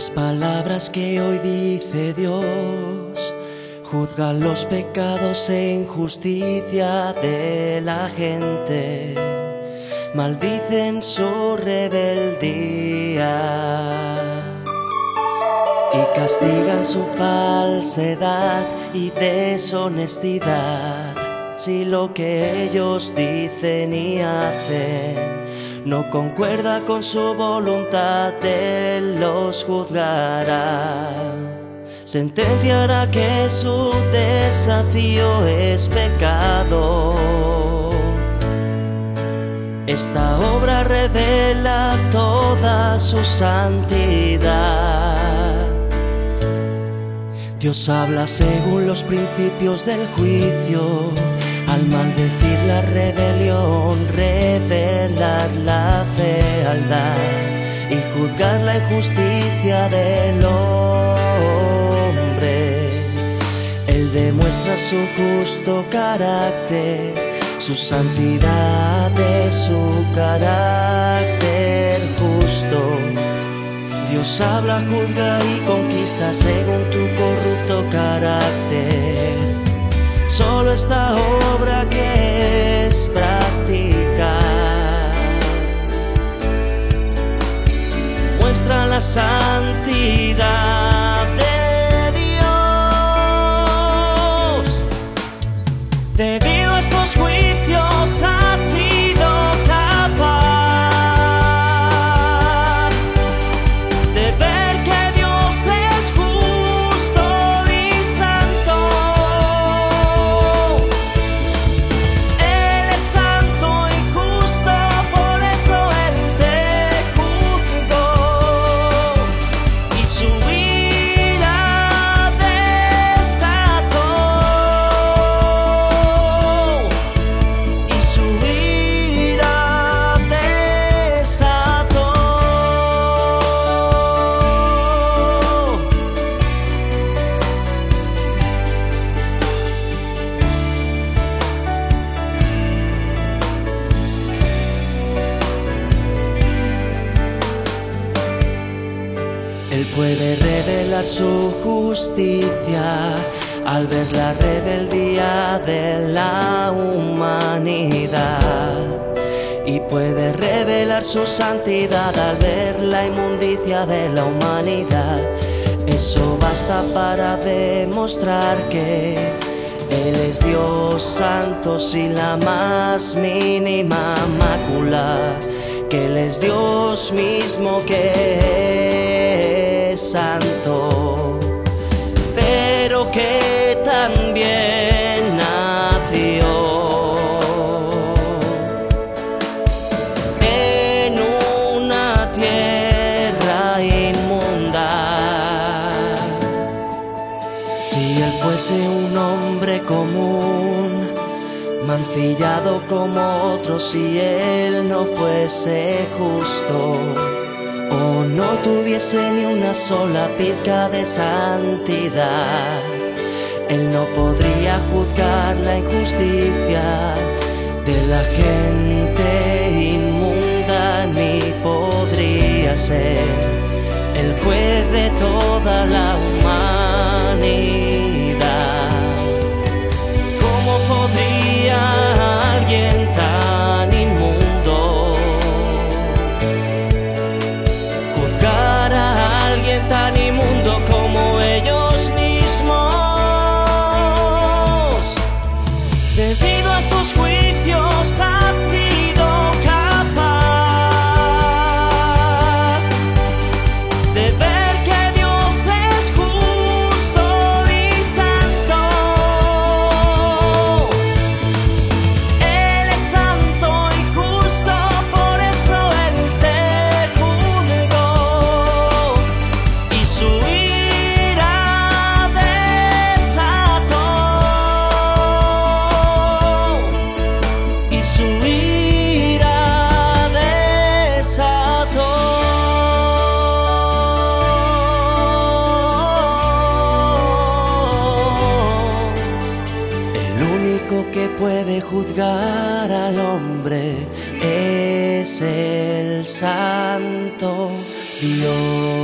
Las palabras que hoy dice Dios. Juzgan los pecados e injusticia de la gente, maldicen su rebeldía. Y castigan su falsedad y deshonestidad. Si lo que ellos dicen y hacen no concuerda con su voluntad, Él los juzgará. Sentenciará que su desafío es pecado. Esta obra revela toda su santidad. Dios habla según los principios del juicio al maldecir la rebelión, y juzgar la injusticia del hombre. Él demuestra su justo carácter, su santidad de su carácter justo. Dios habla, juzga y conquista según tu corrupto carácter solo esta obra que Muestra Él puede revelar su justicia al ver la rebeldía de la humanidad. Y puede revelar su santidad al ver la inmundicia de la humanidad. Eso basta para demostrar que Él es Dios santo sin la más mínima mácula. Que Él es Dios mismo que santo pero que también nació en una tierra inmunda. Si él fuese un hombre común, mancillado como otros, si él no fuese justo o no tuviese ni una sola pizca de santidad, Él no podría juzgar la injusticia de la gente inmunda, ni podría ser el juez de toda la humanidad. Es el santo Dios.